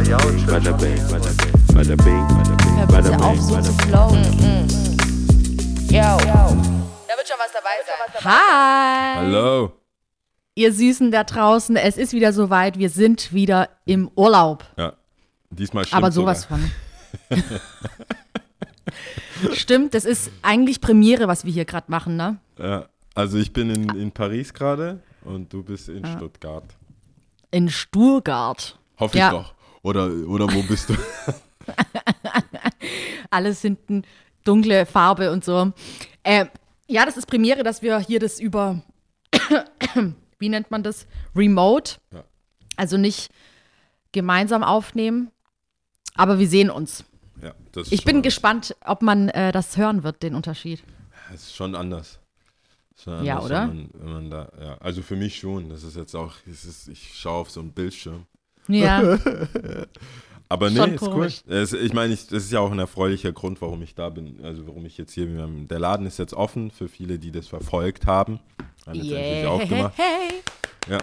Bada bing, bada bing, bada bing, auf, bing, so zu bing. flowen. Yo. Da wird schon was dabei sein. Hi! Hallo. Ihr Süßen da draußen, es ist wieder soweit. Wir sind wieder im Urlaub. Ja, diesmal stimmt Aber sowas sogar. von. Stimmt, das ist eigentlich Premiere, was wir hier gerade machen, ne? Ja, also ich bin in, in Paris gerade und du bist in Stuttgart. In Stuttgart. Hoffe Ja. ich doch. Oder, oder wo bist du? Alles hinten dunkle Farbe und so. Ähm, ja, das ist Premiere, dass wir hier das über, wie nennt man das? Remote. Ja. Also nicht gemeinsam aufnehmen. Aber wir sehen uns. ja, Ich bin gespannt, ob man äh, das hören wird, den Unterschied. Das ist schon anders. Schon Ja, anders, oder? Wenn man, wenn man da, ja. Also für mich schon. Das ist jetzt auch, es ist, ich schaue auf so einen Bildschirm. Ja, Aber nee, Schon ist cool. komisch. Es, ich meine, das ist ja auch ein erfreulicher Grund, warum ich da bin. Also warum ich jetzt hier bin. Der Laden ist jetzt offen für viele, die das verfolgt haben. Haben jetzt endlich yeah. aufgemacht. Hey. Ja.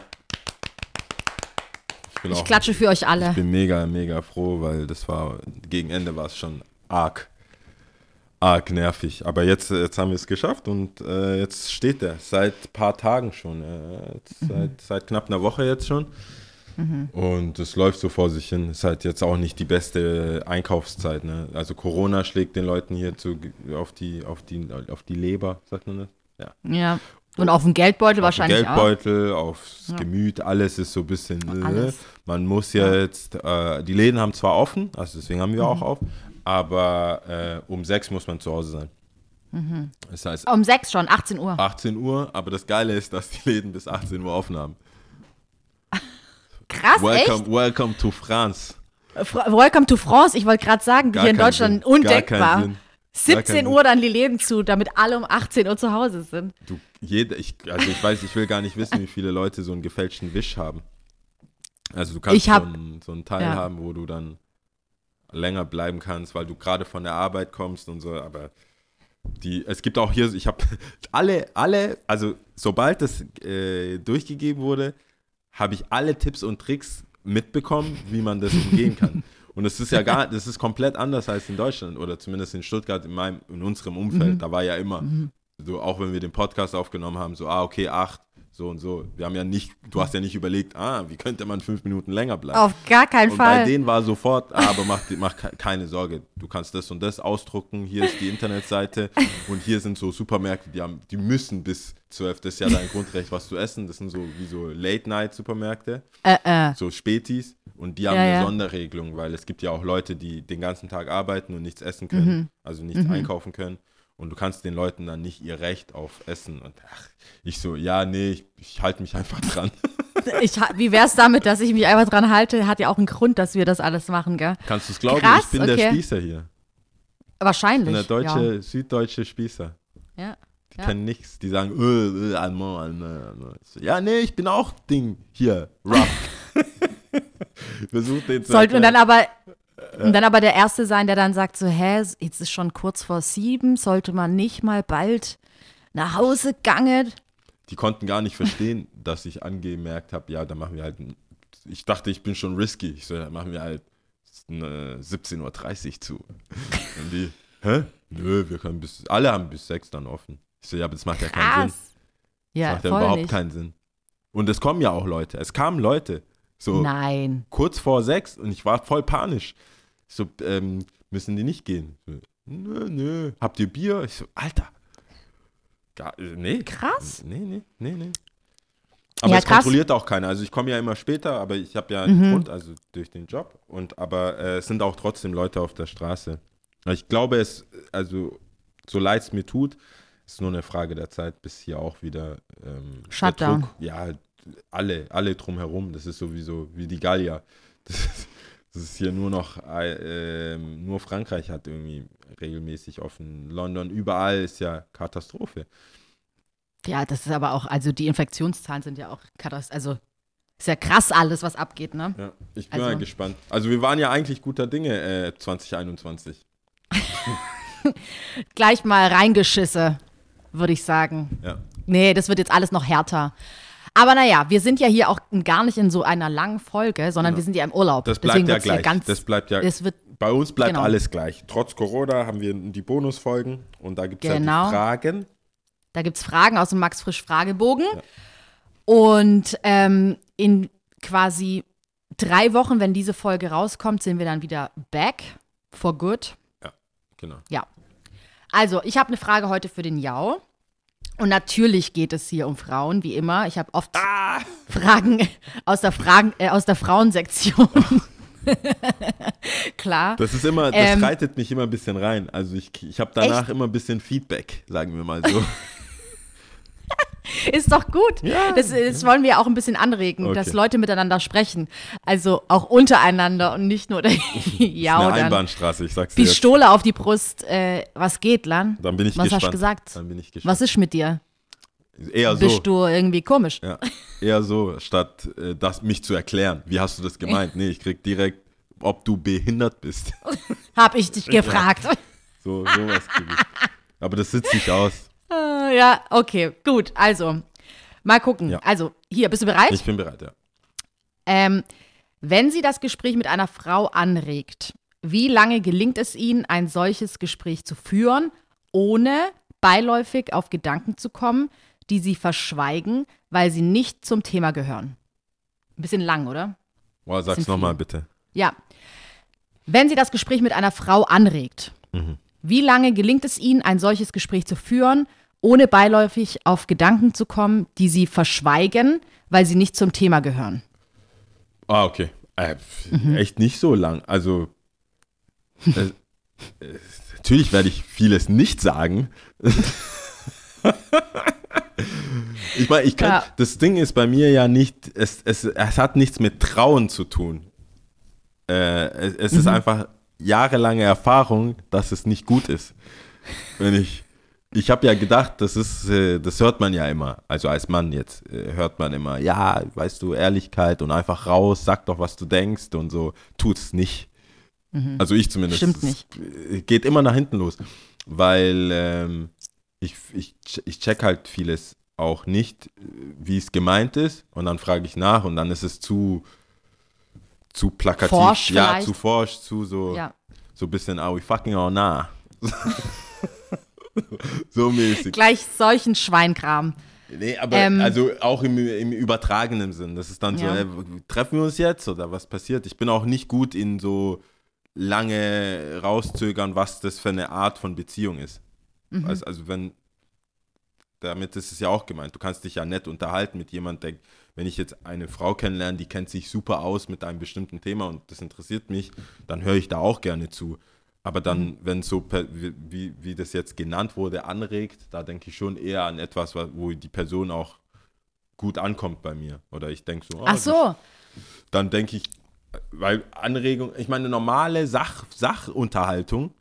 Ich, Ich auch- klatsche für euch alle. Ich bin mega, mega froh, weil das war, gegen Ende war es schon arg, arg nervig. Aber jetzt, jetzt haben wir es geschafft und äh, jetzt steht er. Seit ein paar Tagen schon. Äh, Mhm. seit, seit knapp einer Woche jetzt schon. Und es läuft so vor sich hin. Ist halt jetzt auch nicht die beste Einkaufszeit. Ne? Also Corona schlägt den Leuten hier zu, auf, die, auf, die, auf die Leber, sagt man das? Ja. Ja. Und auf dem Geldbeutel Auf den wahrscheinlich auch. Geldbeutel, aufs Ja. Gemüt, alles ist so ein bisschen. Äh, Alles. man muss ja, jetzt, äh, die Läden haben zwar offen, also deswegen haben wir Mhm. auch auf, aber äh, um sechs muss man zu Hause sein. Mhm. Das heißt Um sechs schon, 18 Uhr. 18 Uhr, aber das Geile ist, dass die Läden bis 18 Uhr offen haben. Krass, Welcome, welcome to France. echt? Fr- Welcome to France. Ich wollte gerade sagen, Gar hier in Deutschland Sinn. Undenkbar. keinen Sinn. Gar 17 keinen Uhr dann die Läden zu, damit alle um 18 Uhr zu Hause sind. Du, jeder, ich, also ich weiß, ich will gar nicht wissen, wie viele Leute so einen gefälschten Wisch haben. Also du kannst hab- so, einen, so einen Teil ja. haben, wo du dann länger bleiben kannst, weil du gerade von der Arbeit kommst und so, aber die, es gibt auch hier, ich habe alle, alle, also sobald das äh, durchgegeben wurde, habe ich alle Tipps und Tricks mitbekommen, wie man das umgehen kann. Und es ist ja gar, das ist komplett anders als in Deutschland oder zumindest in Stuttgart in meinem, in unserem Umfeld. Da war ja immer, so auch wenn wir den Podcast aufgenommen haben, so, ah, okay, acht, so und so. Wir haben ja nicht, du hast ja nicht überlegt, ah, wie könnte man fünf Minuten länger bleiben. Auf gar keinen Und bei Fall. denen war sofort, ah, aber mach, mach ke- keine Sorge, du kannst das und das ausdrucken, hier ist die Internetseite und hier sind so Supermärkte, die, haben, die müssen bis 12, das ist ja dein Grundrecht, was zu essen, das sind so wie so Late-Night-Supermärkte, Äh, äh. so Spätis und die haben Ja, eine ja. Sonderregelung, weil es gibt ja auch Leute, die den ganzen Tag arbeiten und nichts essen können, Mhm. also nichts einkaufen können und du kannst den Leuten dann nicht ihr Recht auf Essen und ach, ich so, ja, nee, ich, ich halte mich einfach dran. Ich, wie wär's damit, dass ich mich einfach dran halte? Hat ja auch einen Grund, dass wir das alles machen, gell? Kannst du es glauben? Krass, ich bin der okay. Spießer hier. Wahrscheinlich. bin der deutsche, süddeutsche Spießer. Ja. ja. Die Ja. kennen nichts. Die sagen, äh, äh, Allemand, Allemand. Ich so, Ja, nee, ich bin auch Ding hier, rough. Versuch den zu Sollte und dann aber und dann aber der Erste sein, der dann sagt so, hä, jetzt ist schon kurz vor sieben, sollte man nicht mal bald nach Hause gangen? Die konnten gar nicht verstehen, dass ich angemerkt habe, ja, dann machen wir halt, ich dachte, ich bin schon risky. Ich so, dann machen wir halt äh, 17.30 Uhr zu. Und die, hä? Nö, wir können bis, alle haben bis sechs dann offen. Ich so, ja, aber das macht ja keinen Sinn. Krass. Ja, macht ja überhaupt nicht. keinen Sinn. Und es kommen ja auch Leute. Es kamen Leute. So Nein. kurz vor sechs und ich war voll panisch. Ich so, ähm, müssen die nicht gehen? So, nö, nö. Habt ihr Bier? Ich so, Alter. Gar, äh, nee. Krass. Nee, nee, nee, nee. Aber Ja, es krass. kontrolliert auch keiner. Also ich komme ja immer später, aber ich habe ja einen Grund, also durch den Job. Und aber äh, es sind auch trotzdem Leute auf der Straße. Ich glaube, es, also so leid es mir tut, ist nur eine Frage der Zeit, bis hier auch wieder ähm, Shutdown. Druck- ja, alle, alle drumherum. Das ist sowieso wie die Gallier. Das ist, das ist hier nur noch, äh, ähm, nur Frankreich hat irgendwie regelmäßig offen. London, überall ist ja Katastrophe. Ja, das ist aber auch, also die Infektionszahlen sind ja auch katastrophisch. Also ist ja krass alles, was abgeht, ne? Ja, ich bin Also- mal gespannt. Also wir waren ja eigentlich guter Dinge äh, 2021. Gleich mal reingeschisse, würde ich sagen. Ja. Nee, das wird jetzt alles noch härter. Aber naja, wir sind ja hier auch gar nicht in so einer langen Folge, sondern wir sind ja im Urlaub. Das bleibt Deswegen ja gleich. Ganz, das bleibt ja. es wird, bei uns bleibt genau. alles gleich. Trotz Corona haben wir die Bonusfolgen und da gibt es Genau. ja Fragen. da gibt es Fragen aus dem Max Frisch Fragebogen. Und ähm, in quasi drei Wochen, wenn diese Folge rauskommt, sind wir dann wieder back for good. Genau. Ja. Also, ich habe eine Frage heute für den Jau. Und natürlich geht es hier um Frauen, wie immer. Ich habe oft Ah! Fragen aus der, Fragen, äh, aus der Frauensektion. Klar. Das ist immer, das Ähm, reitet mich immer ein bisschen rein. Also ich, ich habe danach Echt? immer ein bisschen Feedback, sagen wir mal so. Ist doch gut. Ja. Das, das wollen wir auch ein bisschen anregen, Okay. dass Leute miteinander sprechen. Also auch untereinander und nicht nur der ja oder Einbahnstraße, ich sag's dir jetzt. Pistole auf die Brust. Äh, was geht, Lan? Dann bin ich Was gespannt. hast du gesagt? Dann bin ich gespannt. Was ist mit dir? Eher so. Bist du irgendwie komisch? Ja, eher so, statt äh, das mich zu erklären. Wie hast du das gemeint? Nee, ich krieg direkt, ob du behindert bist. Hab ich dich gefragt. So, sowas krieg ich. Aber das sitzt nicht aus. Äh, ja, okay, gut. Also, mal gucken. Ja. Also, hier, bist du bereit? Ich bin bereit, ja. Ähm, wenn sie das Gespräch mit einer Frau anregt, wie lange gelingt es ihnen, ein solches Gespräch zu führen, ohne beiläufig auf Gedanken zu kommen, die sie verschweigen, weil sie nicht zum Thema gehören? Ein bisschen lang, oder? Boah, sag's nochmal bitte. Ja. Wenn sie das Gespräch mit einer Frau anregt, wie lange gelingt es ihnen, ein solches Gespräch zu führen, ohne beiläufig auf Gedanken zu kommen, die sie verschweigen, weil sie nicht zum Thema gehören? Ah, okay. Äh, Mhm. Echt nicht so lang. Also, äh, natürlich werde ich vieles nicht sagen. ich meine, ich kann, Ja. das Ding ist bei mir ja nicht, es, es, es hat nichts mit Trauen zu tun. Äh, es es Mhm. ist einfach jahrelange Erfahrung, dass es nicht gut ist. Wenn ich, ich habe ja gedacht, das ist, äh, das hört man ja immer. Also als Mann jetzt äh, hört man immer, ja, weißt du, Ehrlichkeit und einfach raus, sag doch, was du denkst und so. Tut es nicht. Also ich zumindest. Stimmt Es nicht. äh, Geht immer nach hinten los. Weil ähm, ich, ich, ich check halt vieles auch nicht, wie es gemeint ist. Und dann frage ich nach und dann ist es zu, zu plakativ. Forsch ja, vielleicht. zu forsch, zu so, Ja. so ein bisschen, are we fucking or nah? so mäßig. Gleich solchen Schweinkram. Nee, aber Ähm, also auch im, im übertragenen Sinn. Das ist dann so, Ja. ey, treffen wir uns jetzt oder was passiert? Ich bin auch nicht gut in so lange rauszögern, was das für eine Art von Beziehung ist. Mhm. Also, also wenn, damit ist es ja auch gemeint, du kannst dich ja nett unterhalten mit jemandem, der, wenn ich jetzt eine Frau kennenlerne, die kennt sich super aus mit einem bestimmten Thema und das interessiert mich, dann höre ich da auch gerne zu. Aber dann, Mhm. wenn es so, per, wie, wie- das jetzt genannt wurde, anregt, da denke ich schon eher an etwas, wa- wo die Person auch gut ankommt bei mir. Oder ich denke so, ah, Ach so. dann denke ich, weil Anregung, ich meine, normale Sach, Sachunterhaltung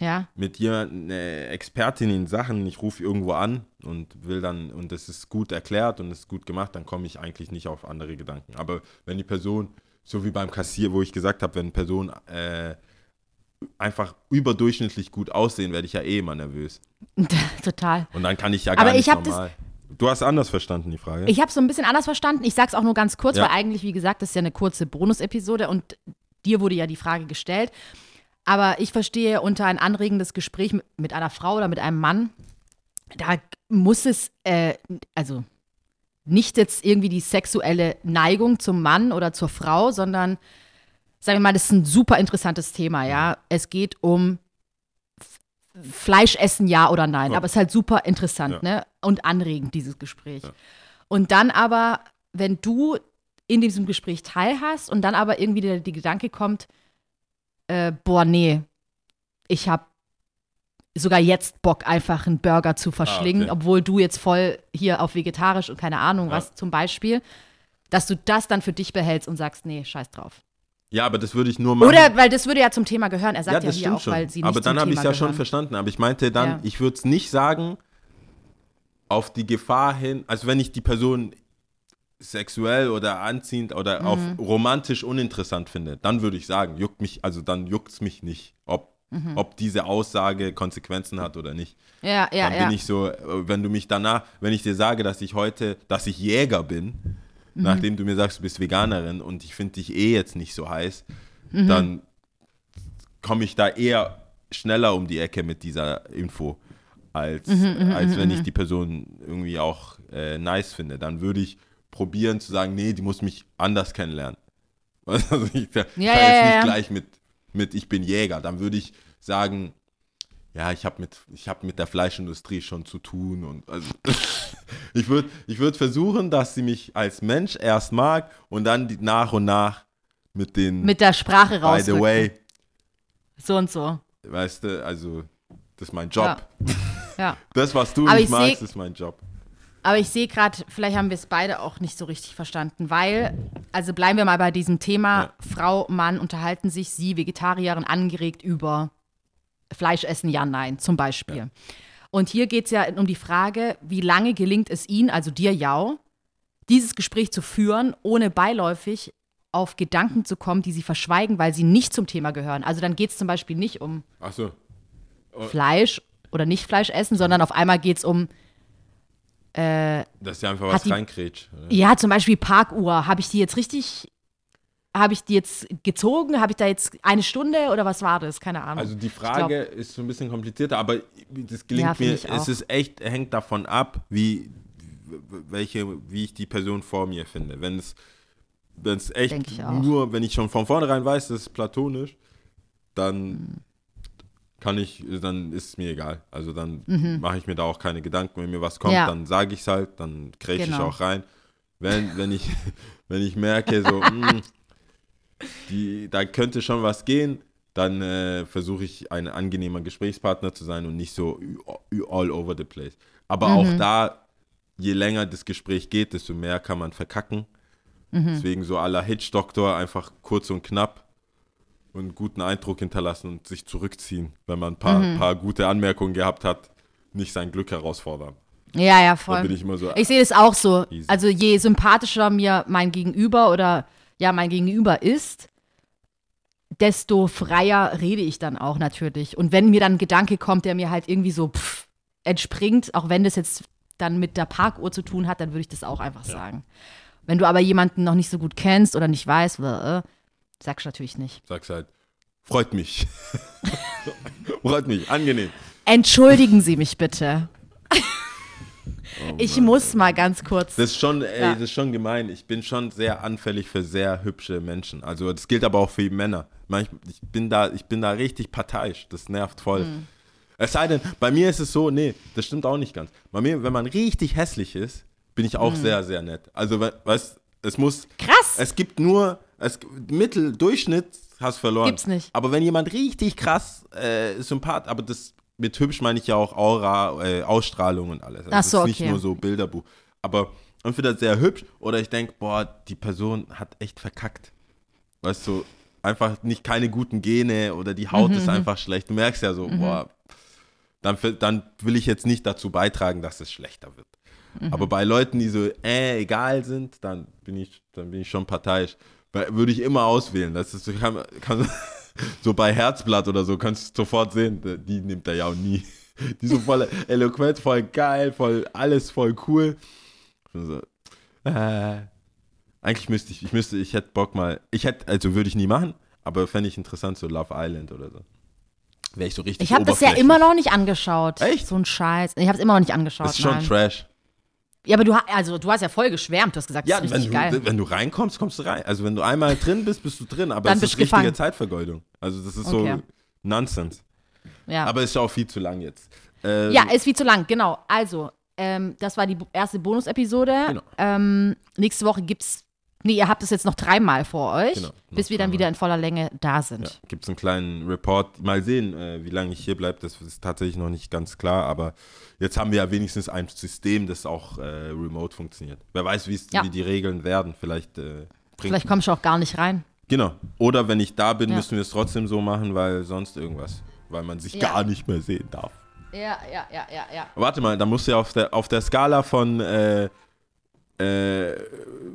Ja. mit jemandem, eine Expertin in Sachen, ich rufe irgendwo an und will dann, und das ist gut erklärt und es ist gut gemacht, dann komme ich eigentlich nicht auf andere Gedanken. Aber wenn die Person, so wie beim Kassier, wo ich gesagt habe, wenn eine Person äh, einfach überdurchschnittlich gut aussehen, werde ich ja eh immer nervös. Total. Und dann kann ich ja Aber gar ich nicht das- normal. Du hast anders verstanden, die Frage. Ich habe es so ein bisschen anders verstanden. Ich sag's auch nur ganz kurz, Ja. weil eigentlich, wie gesagt, das ist ja eine kurze Bonus-Episode und dir wurde ja die Frage gestellt. Aber ich verstehe unter ein anregendes Gespräch mit, mit einer Frau oder mit einem Mann, da muss es, äh, also nicht jetzt irgendwie die sexuelle Neigung zum Mann oder zur Frau, sondern, sagen wir mal, das ist ein super interessantes Thema, ja. Es geht um Fleisch essen, ja oder nein. Ja. Aber es ist halt super interessant, Ja. ne? Und anregend, dieses Gespräch. Ja. Und dann aber, wenn du in diesem Gespräch teilhast und dann aber irgendwie der, die Gedanke kommt, äh, boah, nee, ich habe sogar jetzt Bock, einfach einen Burger zu verschlingen, Ah, okay. obwohl du jetzt voll hier auf vegetarisch und keine Ahnung was zum Beispiel, dass du das dann für dich behältst und sagst, nee, scheiß drauf. Ja, aber das würde ich nur machen. Oder, weil das würde ja zum Thema gehören. Er sagt ja, ja, hier stimmt auch, schon. weil sie nicht aber dann habe ich es ja schon verstanden. Aber ich meinte dann, Ja. ich würde es nicht sagen, auf die Gefahr hin, also wenn ich die Person sexuell oder anziehend oder auf Mhm. romantisch uninteressant finde, dann würde ich sagen, juckt mich, also dann juckt es mich nicht, ob ob diese Aussage Konsequenzen hat oder nicht. Ja, ja, Dann ja. bin ich so, äh, wenn du mich danach, wenn ich dir sage, dass ich heute, dass ich Jäger bin, Mhm. nachdem du mir sagst, du bist Veganerin und ich finde dich eh jetzt nicht so heiß, Mhm. dann komme ich da eher schneller um die Ecke mit dieser Info, als, Mhm, als wenn ich die Person irgendwie auch äh, nice finde. Dann würde ich probieren zu sagen, nee, die muss mich anders kennenlernen. Also ich kann Ja, kann ja, jetzt ja, nicht ja. gleich mit, mit ich bin Jäger. Dann würde ich sagen, ja, ich habe mit, ich hab mit der Fleischindustrie schon zu tun. Und also, ich würde ich würd versuchen, dass sie mich als Mensch erst mag und dann die, nach und nach mit den, Mit der Sprache by raus. the way, So und so. weißt du, also, das ist mein Job. Ja. Das, was du Aber nicht ich magst, seh- ist mein Job. Aber ich sehe gerade, vielleicht haben wir es beide auch nicht so richtig verstanden, weil, also bleiben wir mal bei diesem Thema, Ja. Frau, Mann unterhalten sich, sie, Vegetarierin, angeregt über Fleisch essen, ja, nein, zum Beispiel. Und hier geht es ja um die Frage, wie lange gelingt es Ihnen, also dir, Jau, dieses Gespräch zu führen, ohne beiläufig auf Gedanken zu kommen, die Sie verschweigen, weil sie nicht zum Thema gehören. Also dann geht es zum Beispiel nicht um Achso. Fleisch oder nicht Fleisch essen, sondern auf einmal geht es um Dass sie einfach was reinkrätscht. Ja, zum Beispiel Parkuhr. Habe ich die jetzt richtig, habe ich die jetzt gezogen? Habe ich da jetzt eine Stunde oder was war das? Keine Ahnung. Also die Ich Frage ist so ein bisschen komplizierter, aber das gelingt Ja, mir, ich es ist echt, hängt davon ab, wie, welche, wie ich die Person vor mir finde. Wenn es, wenn es echt ich nur, wenn ich schon von vornherein weiß, das ist platonisch, dann Mhm. kann ich, dann ist es mir egal. Also dann mache ich mir da auch keine Gedanken. Wenn mir was kommt, Mhm. Ja. dann sage ich es halt, dann ich Genau. auch rein. Wenn, wenn, ich, wenn ich merke, so, mm, die, da könnte schon was gehen, dann äh, versuche ich ein angenehmer Gesprächspartner zu sein und nicht so all over the place. Aber Mhm. auch da, je länger das Gespräch geht, desto mehr kann man verkacken. Mhm. Deswegen so aller Hitch-Doktor einfach kurz und knapp und einen guten Eindruck hinterlassen und sich zurückziehen, wenn man ein paar, Mhm. paar gute Anmerkungen gehabt hat, nicht sein Glück herausfordern. ja, ja, Da voll. bin ich immer so, Ich sehe das auch so. Easy. Also je sympathischer mir mein Gegenüber oder ja, mein Gegenüber ist, desto freier rede ich dann auch natürlich. Und wenn mir dann ein Gedanke kommt, der mir halt irgendwie so pff, entspringt, auch wenn das jetzt dann mit der Parkuhr zu tun hat, dann würde ich das auch einfach sagen. Wenn du aber jemanden noch nicht so gut kennst oder nicht weißt, äh, sagst du natürlich nicht. sag's halt, freut mich. freut mich, angenehm. Entschuldigen Sie mich bitte. Oh ich muss mal ganz kurz. Das ist schon, ey, Ja. das ist schon gemein. Ich bin schon sehr anfällig für sehr hübsche Menschen. Also das gilt aber auch für die Männer. Manchmal, ich bin da, ich bin da richtig parteiisch. Das nervt voll. Hm. Es sei denn, bei mir ist es so, nee, das stimmt auch nicht ganz. Bei mir, wenn man richtig hässlich ist, bin ich auch sehr, sehr nett. Also, we- weißt, es muss, Krass. es gibt nur, es, Mittel, Durchschnitt hast verloren. Gibt's nicht. Aber wenn jemand richtig krass äh, sympath, aber das mit hübsch meine ich ja auch Aura, äh, Ausstrahlung und alles. Also Ach so, ist nicht okay. nur so Bilderbuch. Aber entweder sehr hübsch oder ich denke, boah, die Person hat echt verkackt. Weißt du, einfach nicht keine guten Gene oder die Haut Mhm, ist einfach schlecht. Du merkst ja so, boah, dann, dann will ich jetzt nicht dazu beitragen, dass es schlechter wird. Mhm. Aber bei Leuten, die so äh, egal sind, dann bin ich, dann bin ich schon parteiisch. Würde ich immer auswählen. Das ist, kann, kann, so bei Herzblatt oder so kannst du sofort sehen, die nimmt er ja auch nie. Die so voll eloquent, voll geil, voll alles voll cool. So, äh, eigentlich müsste ich, ich müsste, ich hätte Bock mal, ich hätte, also würde ich nie machen, aber fände ich interessant, so Love Island oder so. Wäre ich so richtig Ich habe das ja immer noch nicht angeschaut. Echt? So ein Scheiß. Ich habe es immer noch nicht angeschaut. Das ist schon nein. Trash. Ja, aber du, also, du hast ja voll geschwärmt. Du hast gesagt, Ja, das ist wenn richtig du, geil. wenn du reinkommst, kommst du rein. Also wenn du einmal drin bist, bist du drin. Aber Dann es bist ist richtige gefangen. Zeitvergeudung. Also das ist Okay. so Nonsense. Ja. Aber es ist ja auch viel zu lang jetzt. Ähm, ja, ist viel zu lang, genau. Also, ähm, das war die bo- erste Bonus-Episode. Genau. Ähm, nächste Woche gibt's. Nee, ihr habt es jetzt noch dreimal vor euch, Genau, bis wir dann wieder in voller Länge da ja, sind. gibt es einen kleinen Report. Mal sehen, äh, wie lange ich hier bleibe. Das ist tatsächlich noch nicht ganz klar. Aber jetzt haben wir ja wenigstens ein System, das auch äh, remote funktioniert. Wer weiß, Ja. wie die Regeln werden. Vielleicht äh, Vielleicht kommst du auch gar nicht rein. Genau. Oder wenn ich da bin, Ja. müssen wir es trotzdem so machen, weil sonst irgendwas. Weil man sich Ja. gar nicht mehr sehen darf. Ja, ja, ja, ja, ja. Warte mal, da musst du ja auf der, auf der Skala von, äh, äh,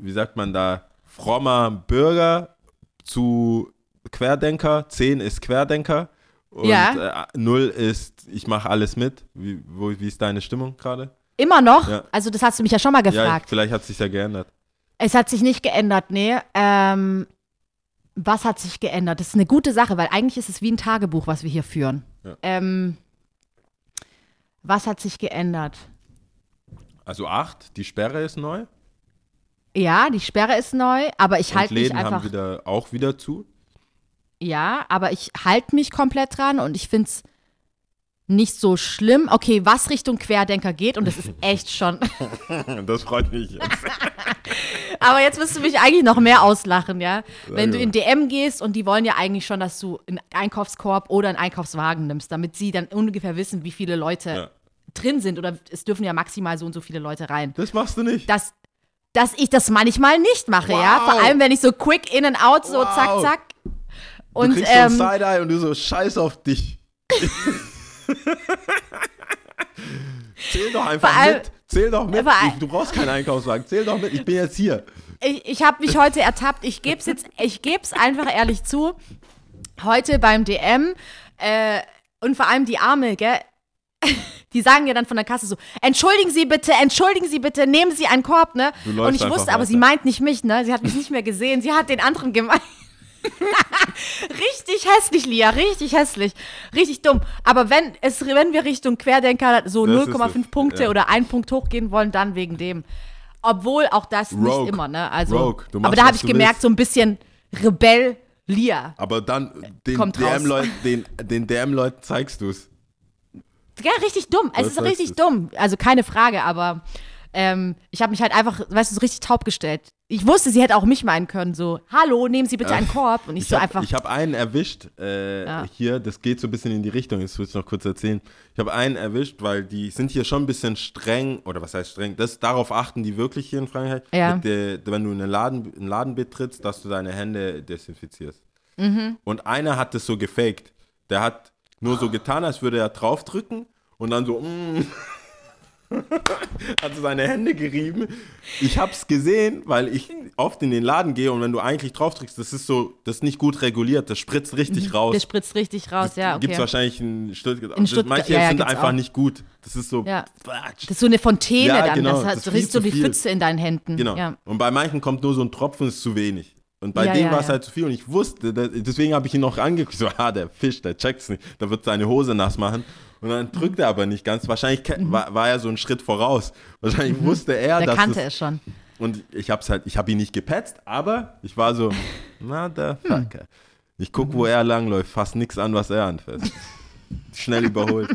wie sagt man da, frommer Bürger zu Querdenker, 10 ist Querdenker Und Ja. äh, null ist, ich mache alles mit. Wie, wo, wie ist deine Stimmung gerade? Immer noch? Ja. Also, das hast du mich ja schon mal Ja, gefragt. vielleicht hat sich ja geändert. Es hat sich nicht geändert, nee. Ähm, was hat sich geändert? Das ist eine gute Sache, weil eigentlich ist es wie ein Tagebuch, was wir hier führen. Ja. Ähm, was hat sich geändert? Also acht, die Sperre ist neu. Ja, die Sperre ist neu, aber ich halte mich Läden einfach. haben wieder, auch wieder zu. Ja, aber ich halte mich komplett dran und ich finde es nicht so schlimm. Okay, was Richtung Querdenker geht, und das ist echt schon. Das freut mich jetzt. Aber jetzt wirst du mich eigentlich noch mehr auslachen, ja? Wenn du in DM gehst und die wollen ja eigentlich schon, dass du einen Einkaufskorb oder einen Einkaufswagen nimmst, damit sie dann ungefähr wissen, wie viele Leute Ja. drin sind. Oder es dürfen ja maximal so und so viele Leute rein. Das machst du nicht. Dass, dass ich das manchmal nicht mache, ja? Wow. Vor allem, wenn ich so quick in and out, so Wow. zack, zack. du Und kriegst so ein ähm, Side-Eye und du so, scheiß auf dich. Zähl doch einfach allem- mit. Zähl doch mit. Ich, du brauchst keinen Einkaufswagen. Zähl doch mit. Ich bin jetzt hier. ich, ich habe mich heute ertappt. Ich gebe es jetzt, ich gebe es einfach ehrlich zu. Heute beim DM äh, und vor allem die Arme, gell? Die sagen ja dann von der Kasse so: Entschuldigen Sie bitte, entschuldigen Sie bitte, nehmen Sie einen Korb, ne? Und ich wusste, aber weiter. sie meint nicht mich, ne? Sie hat mich nicht mehr gesehen. Sie hat den anderen gemeint. richtig hässlich, Lia, richtig hässlich. Richtig dumm. Aber wenn, es, wenn wir Richtung Querdenker so Das ist 0,5 es, Punkte ja. oder ein Punkt hochgehen wollen, dann wegen dem. Obwohl auch das Rogue. nicht immer, ne? Also, Rogue. Aber da habe ich gemerkt, willst. so ein bisschen Rebell Lia. Aber dann den. DM-Leuten DM zeigst du es. Ja, richtig dumm. Es Das ist richtig es. dumm. Also keine Frage, aber ähm, ich habe mich halt einfach, weißt du, so richtig taub gestellt. Ich wusste, sie hätte auch mich meinen können, so, hallo, nehmen Sie bitte einen Korb. Und ich, Ich so habe einfach, hab einen erwischt, äh, Ja. hier, das geht so ein bisschen in die Richtung, das will ich noch kurz erzählen. Ich habe einen erwischt, weil die sind hier schon ein bisschen streng, oder was heißt streng, das, darauf achten die wirklich hier in Frankreich, Ja. der, wenn du in einen Laden, einen Laden betrittst, dass du deine Hände desinfizierst. Mhm. Und einer hat das so gefaked. Der hat nur so getan, als würde er draufdrücken und dann so, mm, hat seine Hände gerieben. Ich hab's gesehen, weil ich oft in den Laden gehe und wenn du eigentlich drauf drückst, das ist so, das ist nicht gut reguliert, das spritzt richtig raus. der spritzt richtig raus, Mhm. ja, okay. Gibt's wahrscheinlich in Stuttgart. In Das- Stuttgart, manche ja, sind einfach auch. nicht gut. Das ist so. Ja. Das ist so eine Fontäne Ja, dann, genau, das, das viel riechst so die. Pfütze in deinen Händen. Genau. Ja. Und bei manchen kommt nur so ein Tropfen, ist zu wenig. Und bei Ja, dem ja, war es ja. halt zu viel und ich wusste, deswegen habe ich ihn noch angeguckt, so, ah, der Fisch, der checkt's nicht, da wird seine Hose nass machen. Und dann drückt er aber nicht ganz. Wahrscheinlich ke- war, war er so einen Schritt voraus. Wahrscheinlich wusste er, Mhm. Der dass kannte es, es schon. Und ich hab's halt, ich habe ihn nicht gepetzt, aber ich war so, Motherfucker. Ich guck, wo er langläuft, fast nichts an, was er anfasst. Schnell überholt.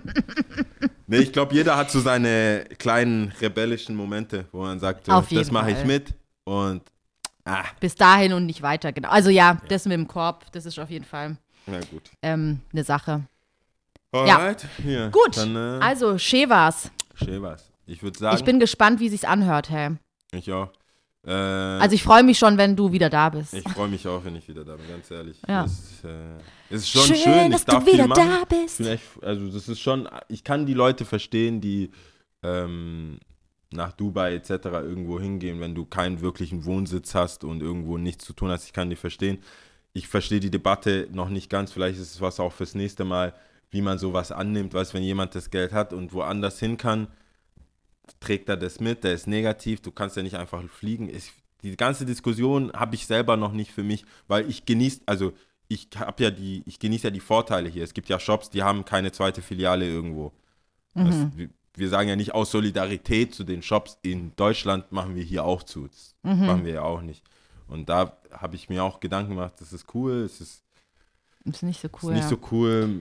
Nee, ich glaube, jeder hat so seine kleinen rebellischen Momente, wo man sagt, so, das mache ich mit und ah, Bis dahin und nicht weiter, genau. Also ja, das mit dem Korb, das ist auf jeden Fall ähm, eine Sache. Alright, hier. Gut, Dann, äh, also Shevas. schön was. Ich würde sagen, Ich bin gespannt, wie sich's anhört, hey. ich auch. Äh, Also ich freue mich schon, wenn du wieder da bist. ich freue mich auch, wenn ich wieder da bin, ganz ehrlich. Ja. Das, äh, ist schon schön, dass ich darf du wieder da bist. Vielleicht, also das ist schon, ich kann die Leute verstehen, die ähm, nach Dubai etc. irgendwo hingehen, wenn du keinen wirklichen Wohnsitz hast und irgendwo nichts zu tun hast. Ich kann die verstehen. Ich verstehe die Debatte noch nicht ganz. Vielleicht ist es was auch fürs nächste Mal, wie man sowas annimmt. Weißt, wenn jemand das Geld hat und woanders hin kann, trägt er das mit. Der ist negativ. Du kannst ja nicht einfach fliegen. Ich, die ganze Diskussion habe ich selber noch nicht für mich, weil ich genieße, also ich habe ja die, ich genieße ja die Vorteile hier. Es gibt ja Shops, die haben keine zweite Filiale irgendwo. Das, wir, sagen ja nicht aus Solidarität zu den Shops in Deutschland machen wir hier auch zu. Das machen wir ja auch nicht. Und da habe ich mir auch Gedanken gemacht, das ist cool, es ist, Ist nicht so ist cool. nicht ja. so cool,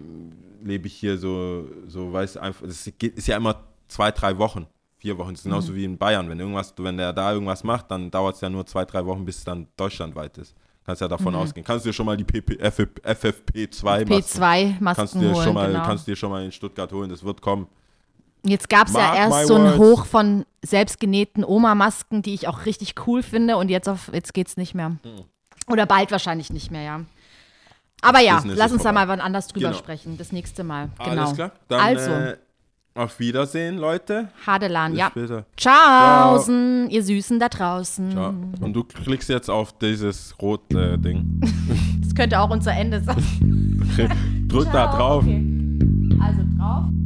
lebe ich hier so, so weiß einfach, es geht- ist ja immer zwei, drei Wochen, vier Wochen, das ist Mhm. genauso wie in Bayern. Wenn irgendwas, wenn der da irgendwas macht, dann dauert es ja nur zwei, drei Wochen, bis es dann deutschlandweit ist. Kannst ja davon Mhm. ausgehen. Kannst du dir schon mal die PP, FFP2 P2-Masken kannst du dir holen, schon mal, genau. kannst du dir schon mal in Stuttgart holen, das wird kommen. Jetzt gab es ja erst so words. Hoch von selbstgenähten Oma-Masken, die ich auch richtig cool finde und jetzt, auf, jetzt geht's nicht mehr. Oder bald wahrscheinlich nicht mehr, ja. Aber ja, Business lass uns da mal wann anders drüber Genau. sprechen, das nächste Mal. Genau. Alles klar? Dann also, äh, auf Wiedersehen, Leute. Hadelan, Bis ja. später. Tschaußen, ihr Süßen da draußen. Ciao. Und du klickst jetzt auf dieses rote äh, Ding. Das könnte auch unser Ende sein. drück da Ciao. drauf. Okay.